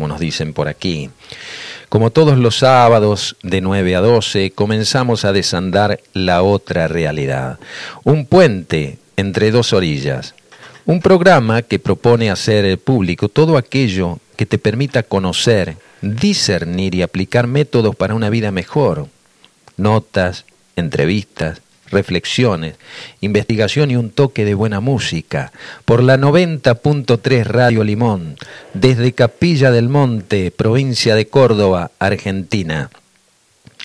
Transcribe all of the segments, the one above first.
como nos dicen por aquí. Como todos los sábados de 9 a 12, comenzamos a desandar la otra realidad. Un puente entre dos orillas. Un programa que propone hacer público todo aquello que te permita conocer, discernir y aplicar métodos para una vida mejor. Notas, entrevistas, reflexiones, investigación y un toque de buena música por la 90.3 Radio Limón, desde Capilla del Monte, provincia de Córdoba, Argentina.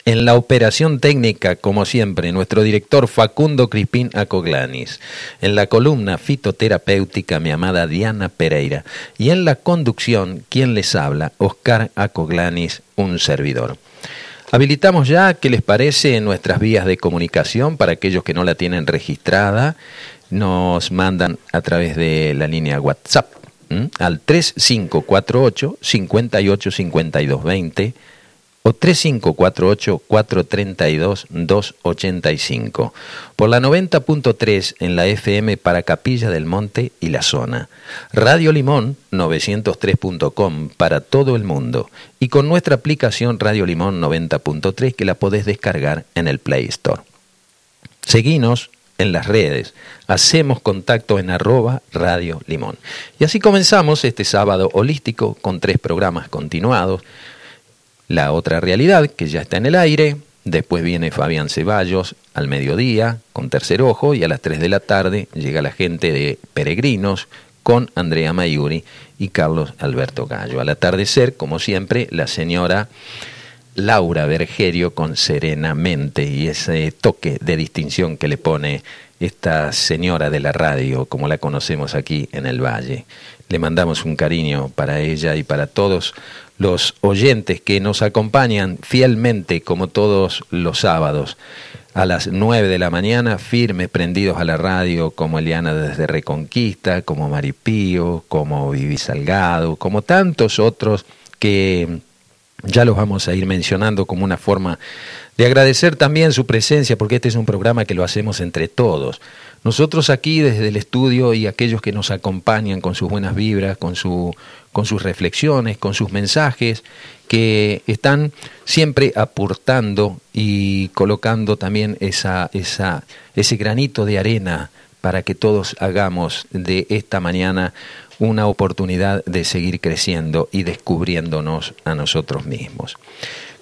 En la operación técnica, como siempre, nuestro director Facundo Crispín Acoglanis. En la columna fitoterapéutica, mi amada Diana Pereira. Y en la conducción, quien les habla, Oscar Acoglanis, un servidor. Habilitamos ya, ¿qué les parece?, nuestras vías de comunicación para aquellos que no la tienen registrada. Nos mandan a través de la línea WhatsApp al 3548 585220 o 3548-432-285. Por la 90.3 en la FM para Capilla del Monte y la zona. Radio Limón 903.com para todo el mundo. Y con nuestra aplicación Radio Limón 90.3 que la podés descargar en el Play Store. Seguinos en las redes. Hacemos contacto en arroba Radio Limón. Y así comenzamos este sábado holístico con tres programas continuados la otra realidad, que ya está en el aire, después viene Fabián Ceballos al mediodía con Tercer Ojo y a las 3 de la tarde llega la gente de Peregrinos con Andrea Mayuri y Carlos Alberto Gallo. Al atardecer, como siempre, la señora Laura Bergerio con Serenamente y ese toque de distinción que le pone esta señora de la radio, como la conocemos aquí en el Valle. Le mandamos un cariño para ella y para todos los oyentes que nos acompañan fielmente como todos los sábados a las 9 de la mañana, firmes, prendidos a la radio, como Eliana desde Reconquista, como Maripío, como Vivi Salgado, como tantos otros que ya los vamos a ir mencionando como una forma de agradecer también su presencia, porque este es un programa que lo hacemos entre todos. Nosotros aquí desde el estudio y aquellos que nos acompañan con sus buenas vibras, con, su, con sus reflexiones, con sus mensajes, que están siempre aportando y colocando también esa, esa, ese granito de arena para que todos hagamos de esta mañana una oportunidad de seguir creciendo y descubriéndonos a nosotros mismos.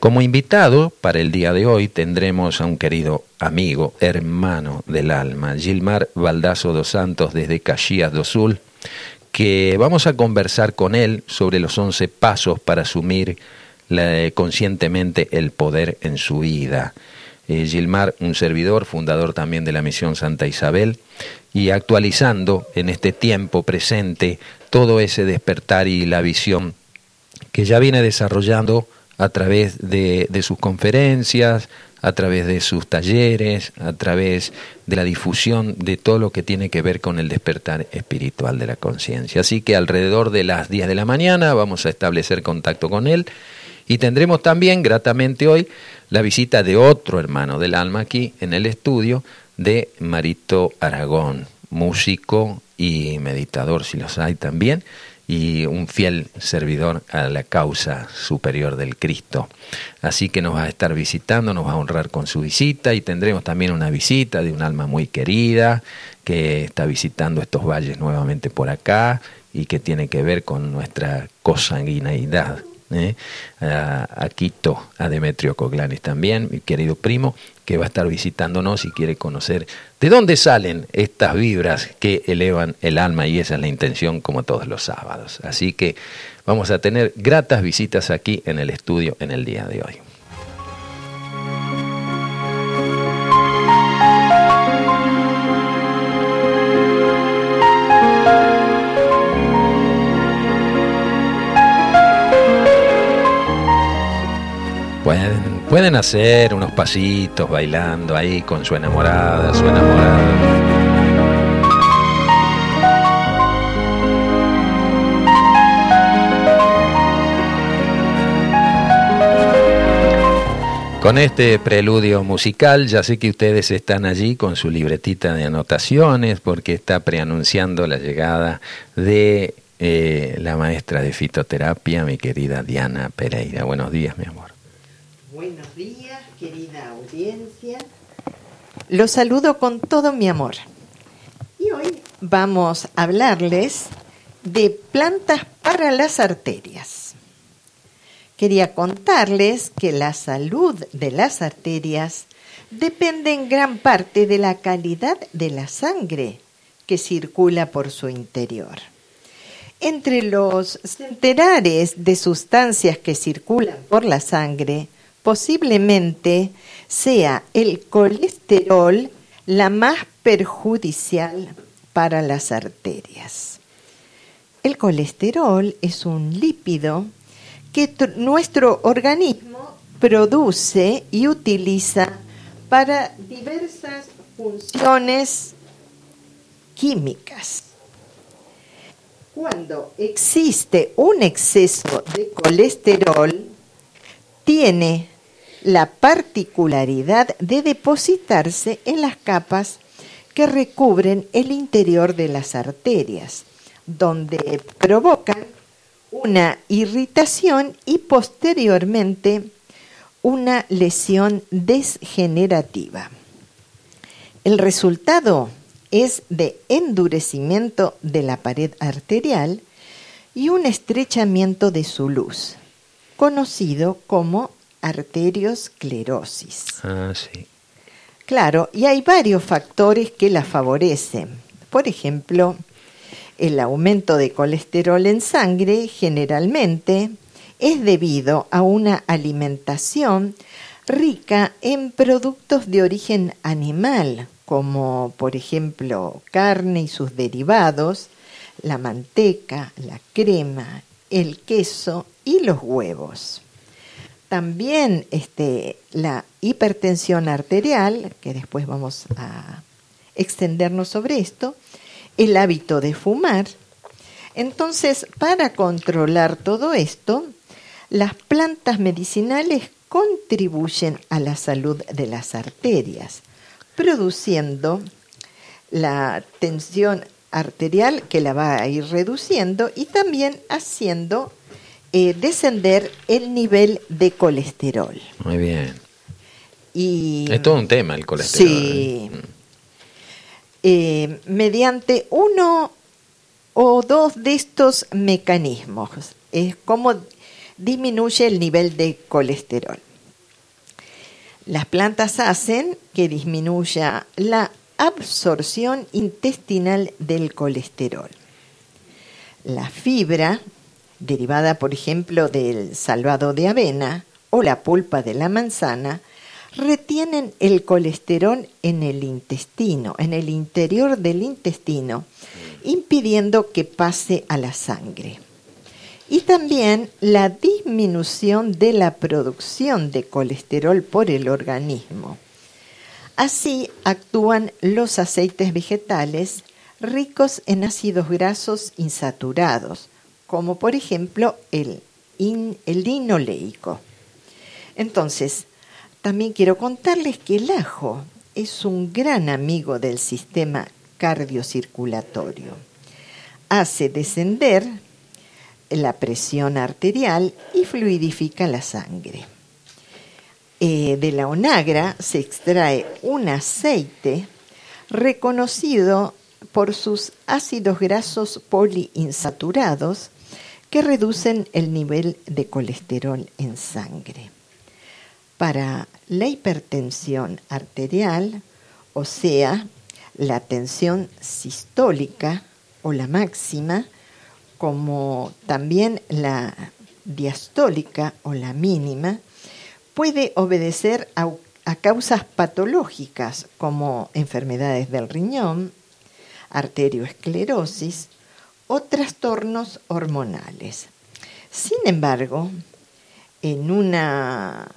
Como invitado para el día de hoy tendremos a un querido amigo, hermano del alma, Gilmar Baldazo dos Santos desde Caxias do Sul, que vamos a conversar con él sobre los once pasos para asumir conscientemente el poder en su vida. Eh, Gilmar, un servidor, fundador también de la misión Santa Isabel, y actualizando en este tiempo presente todo ese despertar y la visión que ya viene desarrollando a través de, sus conferencias, a través de sus talleres, a través de la difusión de todo lo que tiene que ver con el despertar espiritual de la conciencia. Así que alrededor de las 10 de la mañana vamos a establecer contacto con él y tendremos también gratamente hoy la visita de otro hermano del alma aquí en el estudio de Marito Aragón, músico y meditador si los hay también y un fiel servidor a la causa superior del Cristo. Así que nos va a estar visitando, nos va a honrar con su visita y tendremos también una visita de un alma muy querida que está visitando estos valles nuevamente por acá y que tiene que ver con nuestra cosanguineidad. ¿Eh? A, Quito, a Demetrio Coglanes también, mi querido primo, que va a estar visitándonos y quiere conocer de dónde salen estas vibras que elevan el alma y esa es la intención como todos los sábados. Así que vamos a tener gratas visitas aquí en el estudio en el día de hoy. Pueden hacer unos pasitos bailando ahí con su enamorada, su enamorado. Con este preludio musical, ya sé que ustedes están allí con su libretita de anotaciones porque está preanunciando la llegada de eh, la maestra de fitoterapia, mi querida Diana Pereira. Buenos días, mi amor. Buenos días, querida audiencia. Los saludo con todo mi amor. Y hoy vamos a hablarles de plantas para las arterias. Quería contarles que la salud de las arterias depende en gran parte de la calidad de la sangre que circula por su interior. Entre los centenares de sustancias que circulan por la sangre, posiblemente sea el colesterol la más perjudicial para las arterias. El colesterol es un lípido que nuestro organismo produce y utiliza para diversas funciones químicas. Cuando existe un exceso de colesterol, tiene la particularidad de depositarse en las capas que recubren el interior de las arterias, donde provocan una irritación y posteriormente una lesión desgenerativa. El resultado es de endurecimiento de la pared arterial y un estrechamiento de su luz, conocido como arteriosclerosis. Ah, sí. Claro, y hay varios factores que la favorecen. Por ejemplo, el aumento de colesterol en sangre generalmente es debido a una alimentación rica en productos de origen animal, como por ejemplo carne y sus derivados, la manteca, la crema, el queso y los huevos. También este, la hipertensión arterial, que después vamos a extendernos sobre esto, el hábito de fumar. Entonces, para controlar todo esto, las plantas medicinales contribuyen a la salud de las arterias, produciendo la tensión arterial que la va a ir reduciendo y también haciendo eh, descender el nivel de colesterol. Muy bien. Y, es todo un tema el colesterol. Sí. ¿eh? Eh, mediante uno o dos de estos mecanismos, es como disminuye el nivel de colesterol. Las plantas hacen que disminuya la absorción intestinal del colesterol. La fibra derivada por ejemplo del salvado de avena o la pulpa de la manzana, retienen el colesterol en el intestino, en el interior del intestino, impidiendo que pase a la sangre. Y también la disminución de la producción de colesterol por el organismo. Así actúan los aceites vegetales ricos en ácidos grasos insaturados, como por ejemplo el, el linoleico. Entonces, también quiero contarles que el ajo es un gran amigo del sistema cardiocirculatorio. Hace descender la presión arterial y fluidifica la sangre. Eh, de la onagra se extrae un aceite reconocido por sus ácidos grasos poliinsaturados que reducen el nivel de colesterol en sangre. Para la hipertensión arterial, o sea, la tensión sistólica o la máxima, como también la diastólica o la mínima, puede obedecer a, causas patológicas como enfermedades del riñón, arterioesclerosis o trastornos hormonales. Sin embargo, en una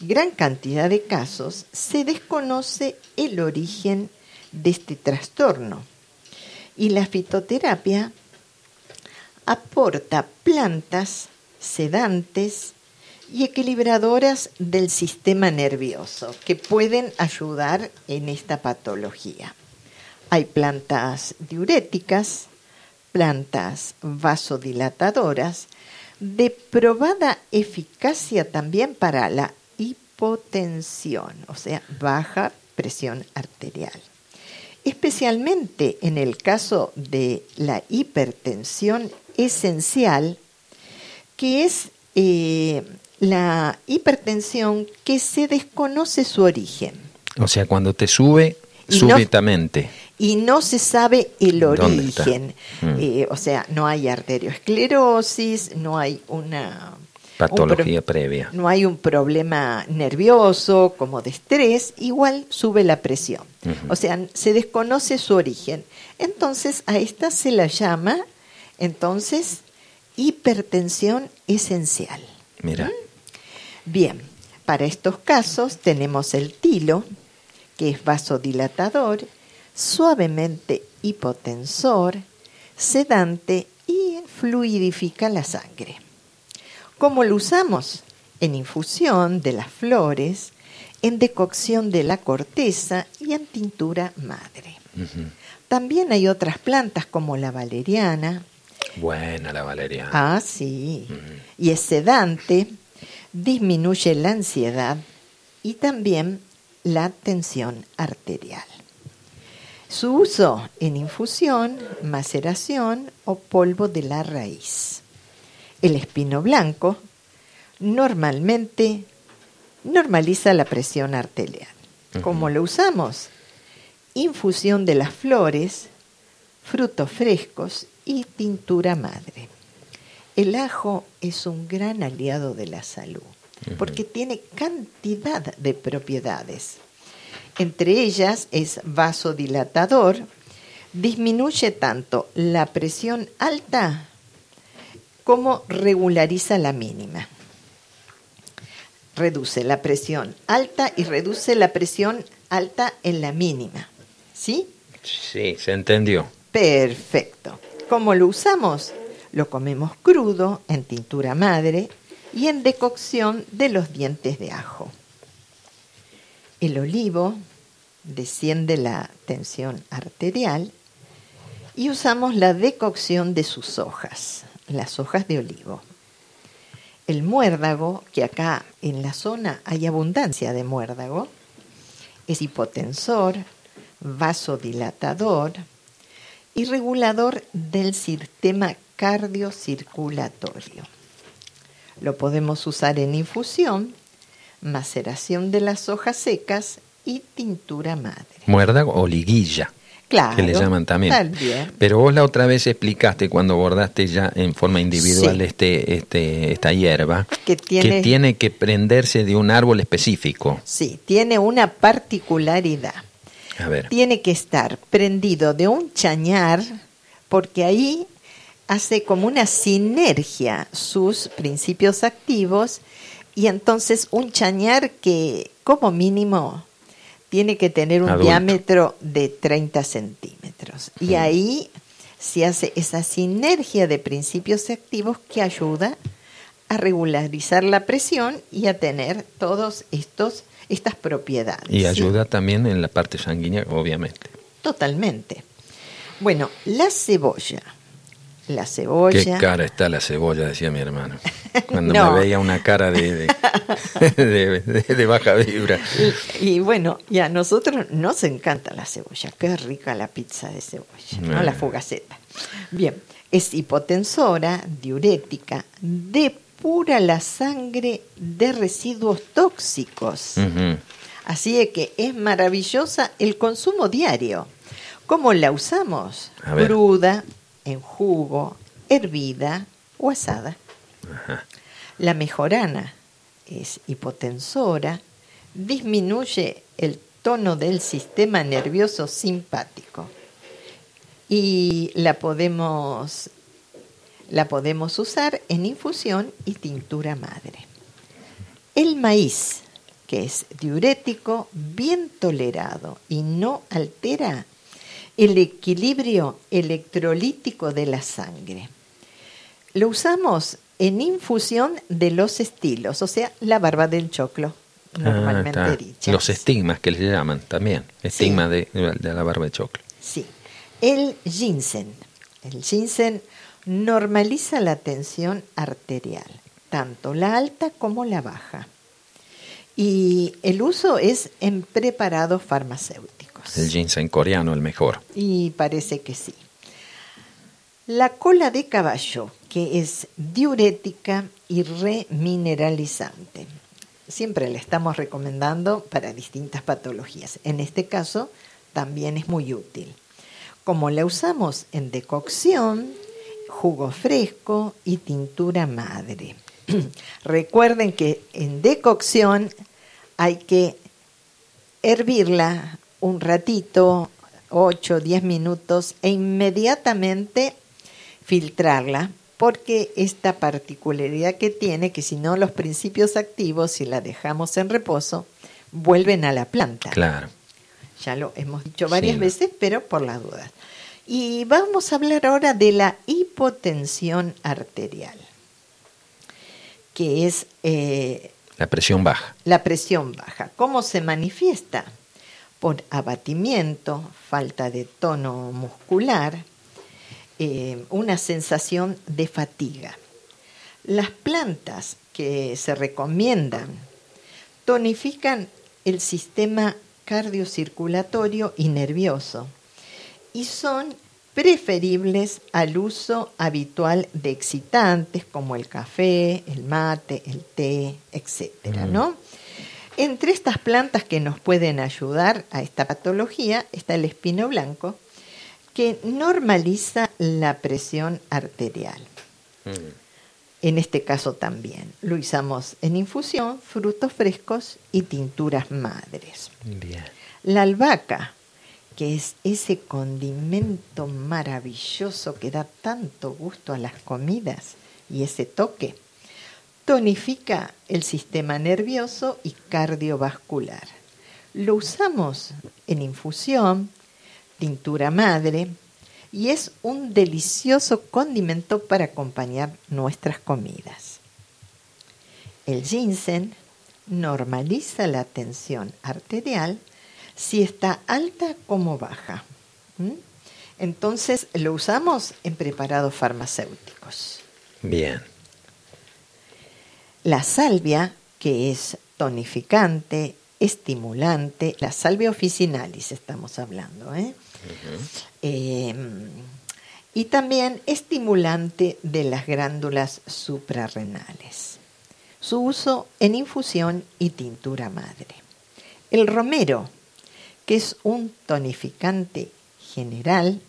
gran cantidad de casos se desconoce el origen de este trastorno y la fitoterapia aporta plantas sedantes y equilibradoras del sistema nervioso que pueden ayudar en esta patología. Hay plantas diuréticas, plantas vasodilatadoras de probada eficacia también para la hipotensión, o sea, baja presión arterial. Especialmente en el caso de la hipertensión esencial, que es eh, la hipertensión que se desconoce su origen. O sea, cuando te sube súbitamente. Y no se sabe el origen. Mm. Eh, o sea, no hay arteriosclerosis, no hay una patología previa. No hay un problema nervioso como de estrés, igual sube la presión. O sea, se desconoce su origen. Entonces, a esta se la llama, entonces, hipertensión esencial. Mira. ¿Mm? Bien, para estos casos tenemos el tilo, que es vasodilatador, suavemente hipotensor, sedante y fluidifica la sangre. ¿Cómo lo usamos? En infusión de las flores, en decocción de la corteza y en tintura madre. También hay otras plantas como la valeriana. Buena la valeriana. Ah, sí. Y es sedante, disminuye la ansiedad y también la tensión arterial. Su uso en infusión, maceración o polvo de la raíz. El espino blanco normalmente normaliza la presión arterial. ¿Cómo lo usamos? Infusión de las flores, frutos frescos y tintura madre. El ajo es un gran aliado de la salud porque tiene cantidad de propiedades. Entre ellas es vasodilatador, disminuye tanto la presión alta cómo regulariza la mínima. Reduce la presión alta y reduce la presión alta en la mínima. ¿Sí? Sí, se entendió. Perfecto. ¿Cómo lo usamos? Lo comemos crudo en tintura madre y en decocción de los dientes de ajo. El olivo desciende la tensión arterial y usamos la decocción de sus hojas las hojas de olivo. El muérdago, que acá en la zona hay abundancia de muérdago, es hipotensor, vasodilatador y regulador del sistema cardiocirculatorio. Lo podemos usar en infusión, maceración de las hojas secas y tintura madre. Muérdago o liguilla. Claro, que le llaman también. Pero vos la otra vez explicaste cuando bordaste ya en forma individual este, este, esta hierba que tiene, que prenderse de un árbol específico. Sí, tiene una particularidad. A ver. Tiene que estar prendido de un chañar porque ahí hace como una sinergia sus principios activos y entonces un chañar que como mínimo tiene que tener un diámetro de 30 centímetros. Y ahí se hace esa sinergia de principios activos que ayuda a regularizar la presión y a tener todos estos estas propiedades. Y ayuda también en la parte sanguínea, obviamente. Totalmente. Bueno, la cebolla la cebolla. Qué cara está la cebolla, decía mi hermano. Cuando me veía una cara de, de, baja vibra. Y, bueno, y a nosotros nos encanta la cebolla. Qué rica la pizza de cebolla, ¿no? La fugaceta. Bien, es hipotensora, diurética, depura la sangre de residuos tóxicos. Así que es maravillosa el consumo diario. ¿Cómo la usamos? Cruda, en jugo, hervida o asada. La mejorana es hipotensora, disminuye el tono del sistema nervioso simpático y la podemos, la podemos usar en infusión y tintura madre. El maíz, que es diurético, bien tolerado y no altera el equilibrio electrolítico de la sangre. Lo usamos en infusión de los estilos, o sea, la barba del choclo, ah, normalmente dicha. Los estigmas que le llaman también, estigma de, la barba del choclo. Sí. El ginseng, El ginseng normaliza la tensión arterial, tanto la alta como la baja. Y el uso es en preparados farmacéuticos. El ginseng coreano el mejor. Y parece que sí. La cola de caballo, que es diurética y remineralizante. Siempre la estamos recomendando para distintas patologías. En este caso, también es muy útil. Como la usamos en decocción, jugo fresco y tintura madre. Recuerden que en decocción hay que hervirla un ratito, 8 o 10 minutos, e inmediatamente filtrarla, porque esta particularidad que tiene, que si no los principios activos, si la dejamos en reposo, vuelven a la planta. Claro. Ya lo hemos dicho varias veces, pero por las dudas. Y vamos a hablar ahora de la hipotensión arterial, que es... Eh, la presión baja. La presión baja. ¿Cómo se manifiesta? Por abatimiento, falta de tono muscular, eh, una sensación de fatiga. Las plantas que se recomiendan tonifican el sistema cardiocirculatorio y nervioso y son preferibles al uso habitual de excitantes como el café, el mate, el té, etcétera, mm. Entre estas plantas que nos pueden ayudar a esta patología está el espino blanco, que normaliza la presión arterial. Mm. En este caso también lo usamos en infusión, frutos frescos y tinturas madres. La albahaca que es ese condimento maravilloso que da tanto gusto a las comidas y ese toque, tonifica el sistema nervioso y cardiovascular. Lo usamos en infusión, tintura madre, y es un delicioso condimento para acompañar nuestras comidas. El ginseng normaliza la tensión arterial si está alta como baja. Entonces lo usamos en preparados farmacéuticos. Bien. La salvia, que es tonificante, estimulante, la salvia officinalis estamos hablando, ¿eh? Em, y también estimulante de las glándulas suprarrenales. Su uso en infusión y tintura madre. El romero, que es un tonificante general.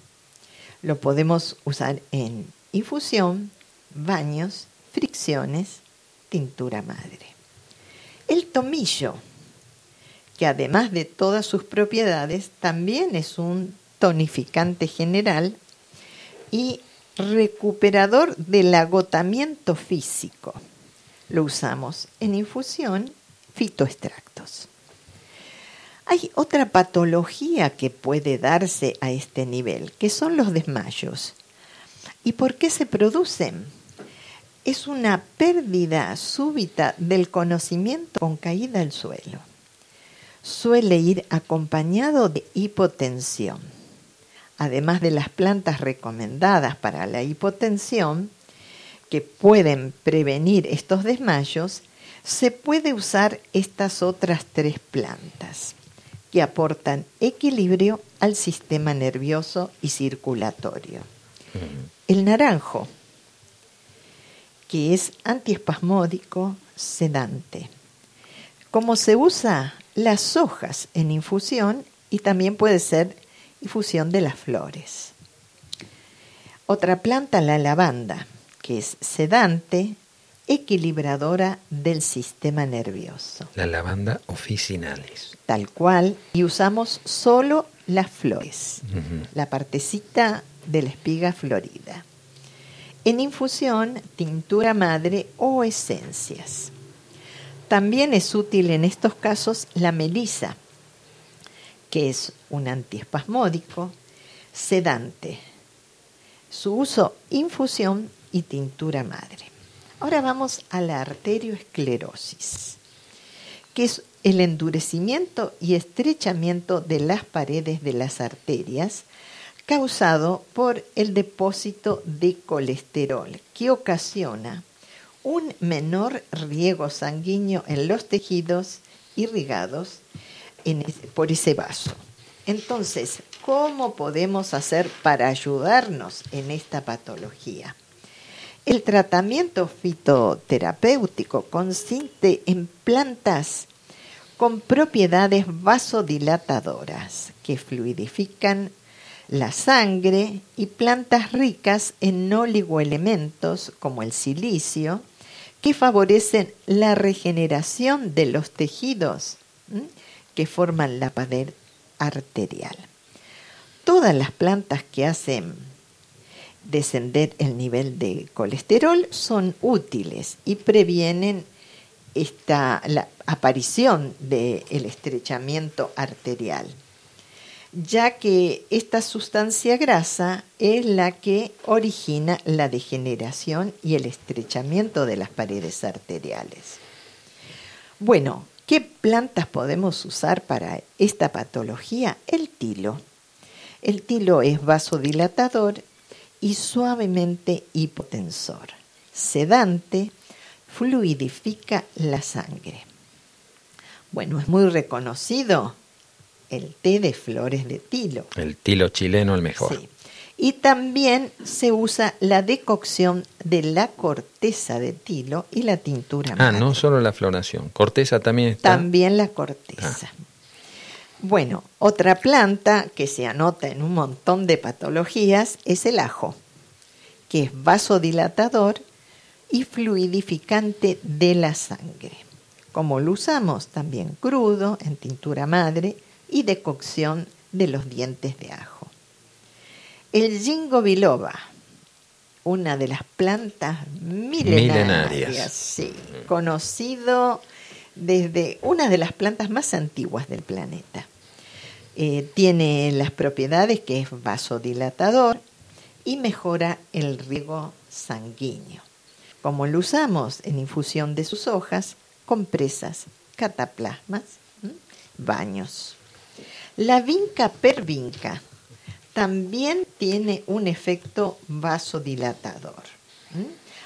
Lo podemos usar en infusión, baños, fricciones, tintura madre. El tomillo, que además de todas sus propiedades, también es un tonificante general y recuperador del agotamiento físico. Lo usamos en infusión, fitoextractos. Hay otra patología que puede darse a este nivel, que son los desmayos. ¿Y por qué se producen? Es una pérdida súbita del conocimiento con caída al suelo. Suele ir acompañado de hipotensión. Además de las plantas recomendadas para la hipotensión, que pueden prevenir estos desmayos, se puede usar estas otras tres plantas que aportan equilibrio al sistema nervioso y circulatorio. El naranjo, que es antiespasmódico, sedante. Como se usa las hojas en infusión y también puede ser infusión de las flores. Otra planta, la lavanda, que es sedante, equilibradora del sistema nervioso. La lavanda officinalis. Tal cual, y usamos solo las flores, la partecita de la espiga florida. En infusión, tintura madre o esencias. También es útil en estos casos la melisa, que es un antiespasmódico, sedante. Su uso, infusión y tintura madre. Ahora vamos a la arterioesclerosis, que es el endurecimiento y estrechamiento de las paredes de las arterias causado por el depósito de colesterol que ocasiona un menor riego sanguíneo en los tejidos irrigados por ese vaso. Entonces, ¿cómo podemos hacer para ayudarnos en esta patología? El tratamiento fitoterapéutico consiste en plantas con propiedades vasodilatadoras que fluidifican la sangre y plantas ricas en oligoelementos como el silicio que favorecen la regeneración de los tejidos que forman la pared arterial. Todas las plantas que hacen descender el nivel de colesterol son útiles y previenen esta, la aparición del estrechamiento arterial, ya que esta sustancia grasa es la que origina la degeneración y el estrechamiento de las paredes arteriales. Bueno, ¿qué plantas podemos usar para esta patología? El tilo. El tilo es vasodilatador y suavemente hipotensor, sedante, fluidifica la sangre. Bueno, es muy reconocido el té de flores de tilo. El tilo chileno el mejor. Sí. Y también se usa la decocción de la corteza de tilo y la tintura. Ah, no solo la floración, corteza también está. También la corteza. Ah. Bueno, otra planta que se anota en un montón de patologías es el ajo, que es vasodilatador y fluidificante de la sangre. Como lo usamos también crudo, en tintura madre y de cocción de los dientes de ajo. El ginkgo biloba, una de las plantas milenarias, Sí, conocido desde una de las plantas más antiguas del planeta. Eh, tiene las propiedades que es vasodilatador y mejora el riego sanguíneo como lo usamos en infusión de sus hojas, compresas, cataplasmas, baños. La vinca per vinca también tiene un efecto vasodilatador.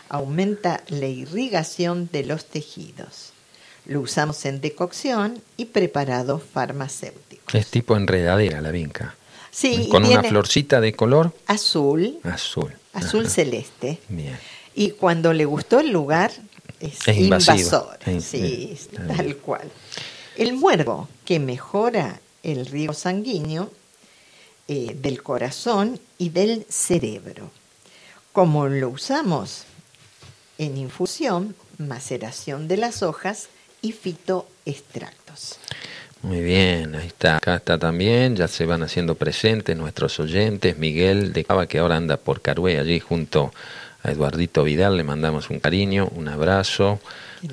Aumenta la irrigación de los tejidos. Lo usamos en decocción y preparados farmacéuticos. Es tipo enredadera la vinca. Sí. Con una florcita de color. Azul. Azul. Azul celeste. Bien. Y cuando le gustó el lugar, es, invasor. sí, tal cual. El muervo, que mejora el riego sanguíneo eh, del corazón y del cerebro. Como lo usamos en infusión, maceración de las hojas y fitoextractos. Muy bien, ahí está. Acá está también, ya se van haciendo presentes nuestros oyentes. Miguel de Cava, que ahora anda por Carué, allí junto a Eduardito Vidal le mandamos un cariño, un abrazo,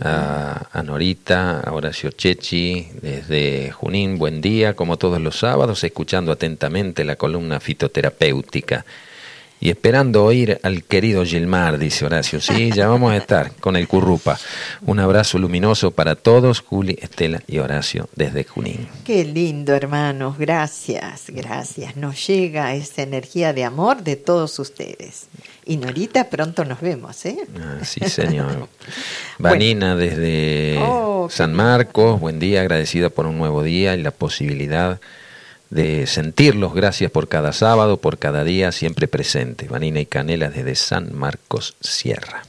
a, Norita, a Horacio Chechi, desde Junín, buen día, como todos los sábados, escuchando atentamente la columna fitoterapéutica. Y esperando oír al querido Gilmar, dice Horacio. Sí, ya vamos a estar con el Currupa. Un abrazo luminoso para todos, Juli, Estela y Horacio, desde Junín. Qué lindo, hermanos. Gracias, gracias. Nos llega esa energía de amor de todos ustedes. Y Norita, pronto nos vemos, ¿eh? Ah, sí, señor. Vanina desde oh, San Marcos, buen día, agradecida por un nuevo día y la posibilidad de sentirlos. Gracias por cada sábado, por cada día, siempre presente. Vanina y Canela desde San Marcos Sierra.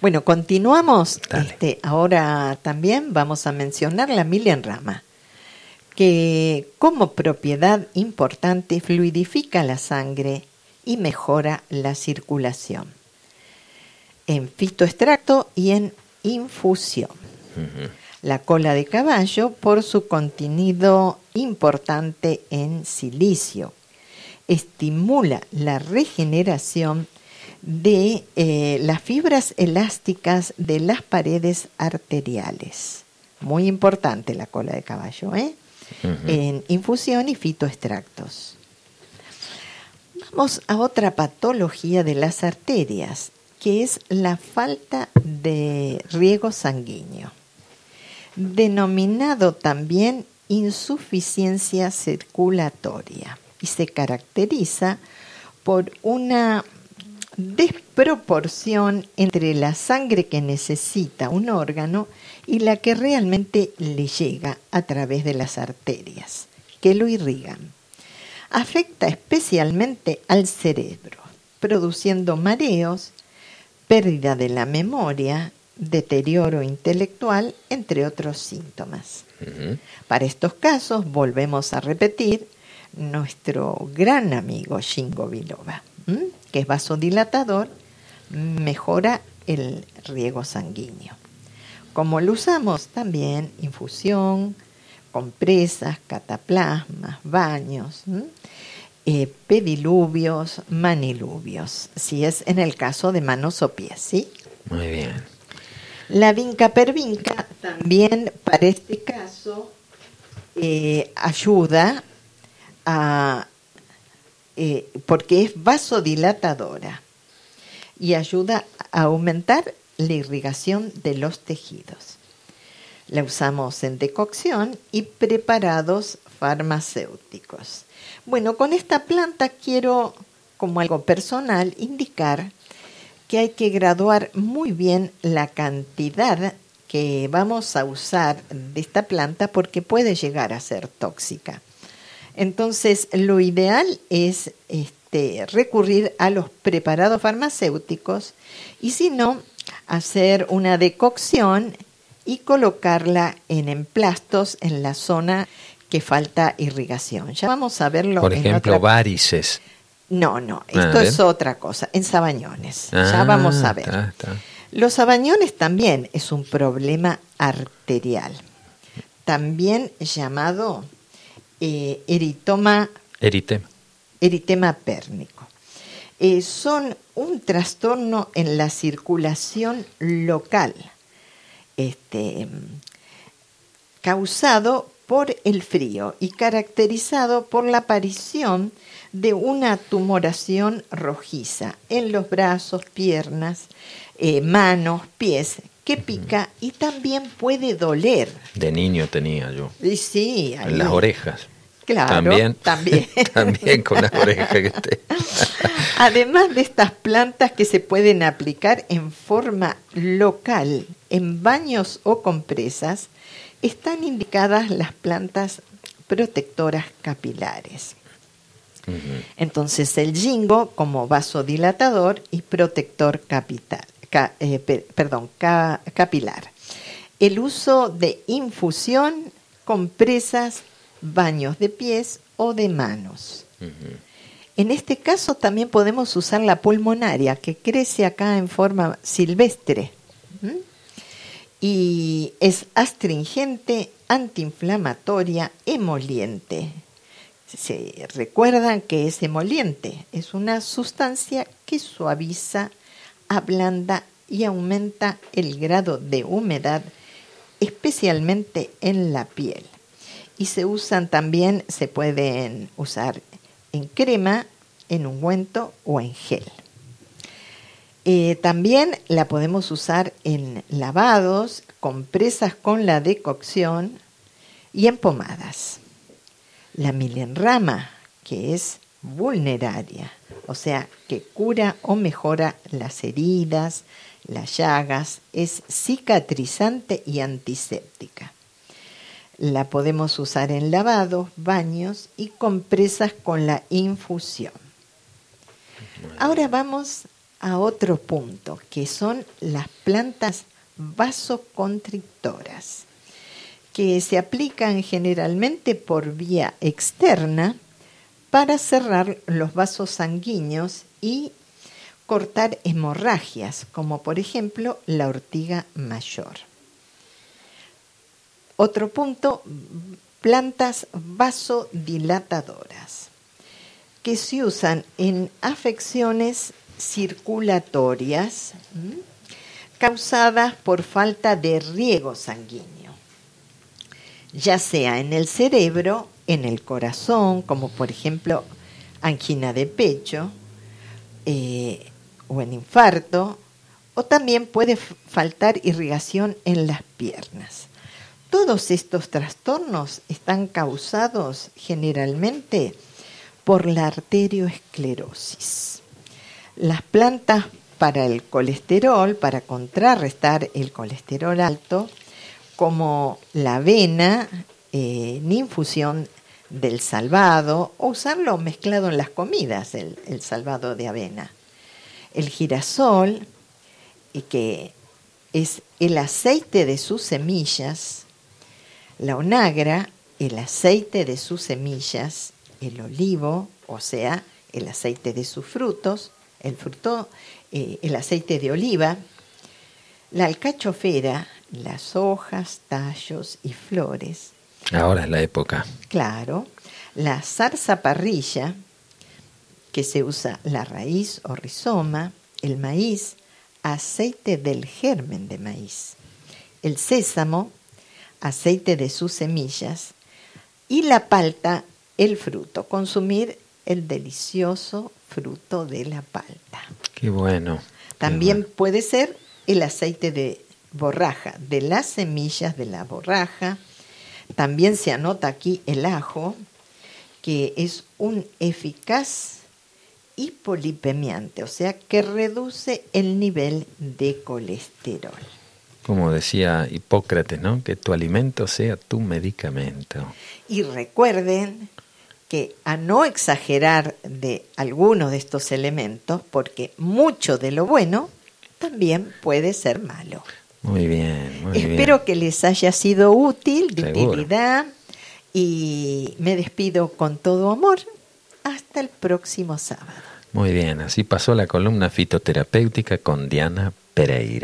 Bueno, continuamos. Este, ahora también vamos a mencionar la rama que como propiedad importante fluidifica la sangre y mejora la circulación. En fitoextracto y en infusión. La cola de caballo por su contenido importante en silicio. Estimula la regeneración de eh, las fibras elásticas de las paredes arteriales. Muy importante la cola de caballo, ¿eh? En infusión y fitoextractos. Vamos a otra patología de las arterias, que es la falta de riego sanguíneo, denominado también insuficiencia circulatoria. y se caracteriza por una desproporción entre la sangre que necesita un órgano y la que realmente le llega a través de las arterias, que lo irrigan. Afecta especialmente al cerebro, produciendo mareos, pérdida de la memoria, deterioro intelectual, entre otros síntomas. Para estos casos, volvemos a repetir nuestro gran amigo Shingo Biloba que es vasodilatador, mejora el riego sanguíneo. Como lo usamos también, infusión, compresas, cataplasmas, baños, eh, pediluvios, maniluvios, si es en el caso de manos o pies, ¿sí? Muy bien. La vinca pervinca también para este caso eh, ayuda a eh, porque es vasodilatadora y ayuda a aumentar la irrigación de los tejidos. La usamos en decocción y preparados farmacéuticos. Bueno, con esta planta quiero, como algo personal, indicar que hay que graduar muy bien la cantidad que vamos a usar de esta planta porque puede llegar a ser tóxica. Entonces, lo ideal es este, recurrir a los preparados farmacéuticos y si no, hacer una decocción y colocarla en emplastos en la zona que falta irrigación. Ya vamos a verlo. Por ejemplo, varices. No, no, esto es otra cosa, en sabañones. ya vamos a ver. Los sabañones también es un problema arterial, también llamado eh, eritoma, eritema. eritema pérnico. Eh, son un trastorno en la circulación local, este, causado por el frío y caracterizado por la aparición de una tumoración rojiza en los brazos, piernas, eh, manos, pies, que pica y también puede doler. De niño tenía yo. sí, en las orejas. Claro, también. También, también con las orejas que Además de estas plantas que se pueden aplicar en forma local, en baños o compresas, están indicadas las plantas protectoras capilares. Entonces el jingo como vasodilatador y protector capital, eh, perdón, capilar. El uso de infusión, compresas, baños de pies o de manos. En este caso también podemos usar la pulmonaria, que crece acá en forma silvestre. Y es astringente, antiinflamatoria, emoliente. Se recuerdan que es emoliente, es una sustancia que suaviza, ablanda y aumenta el grado de humedad, especialmente en la piel y se usan también, se pueden usar en crema, en ungüento o en gel. Eh, también la podemos usar en lavados, compresas con la decocción y en pomadas. La milenrama, que es vulneraria, o sea, que cura o mejora las heridas, las llagas, es cicatrizante y antiséptica. La podemos usar en lavados, baños y compresas con la infusión. Ahora vamos a otro punto, que son las plantas vasoconstrictoras, que se aplican generalmente por vía externa para cerrar los vasos sanguíneos y cortar hemorragias, como por ejemplo la ortiga mayor. Otro punto, plantas vasodilatadoras, que se usan en afecciones circulatorias causadas por falta de riego sanguíneo, ya sea en el cerebro, en el corazón, como por ejemplo angina de pecho, eh, o en infarto, o también puede faltar irrigación en las piernas. Todos estos trastornos están causados generalmente por la arterioesclerosis. Las plantas para el colesterol, para contrarrestar el colesterol alto, como la avena eh, en infusión del salvado o usarlo mezclado en las comidas, el, salvado de avena. El girasol, que es el aceite de sus semillas, la onagra, el aceite de sus semillas, el olivo, o sea, el aceite de sus frutos, el fruto, eh, el aceite de oliva, la alcachofera, las hojas, tallos y flores, Ahora es la época. Claro. La zarza parrilla, que se usa la raíz o rizoma, el maíz, aceite del germen de maíz, el sésamo, aceite de sus semillas, y la palta, el fruto. Consumir el delicioso fruto de la palta. Qué bueno. También puede ser el aceite de borraja, de las semillas de la borraja, también se anota aquí el ajo, que es un eficaz hipolipemiante, o sea, que reduce el nivel de colesterol. Como decía Hipócrates, ¿no? Que tu alimento sea tu medicamento. Y recuerden que a no exagerar de algunos de estos elementos, porque mucho de lo bueno también puede ser malo. Muy bien, muy Espero que les haya sido útil, de utilidad, y me despido con todo amor. Hasta el próximo sábado. Muy bien, así pasó la columna fitoterapéutica con Diana Pereira.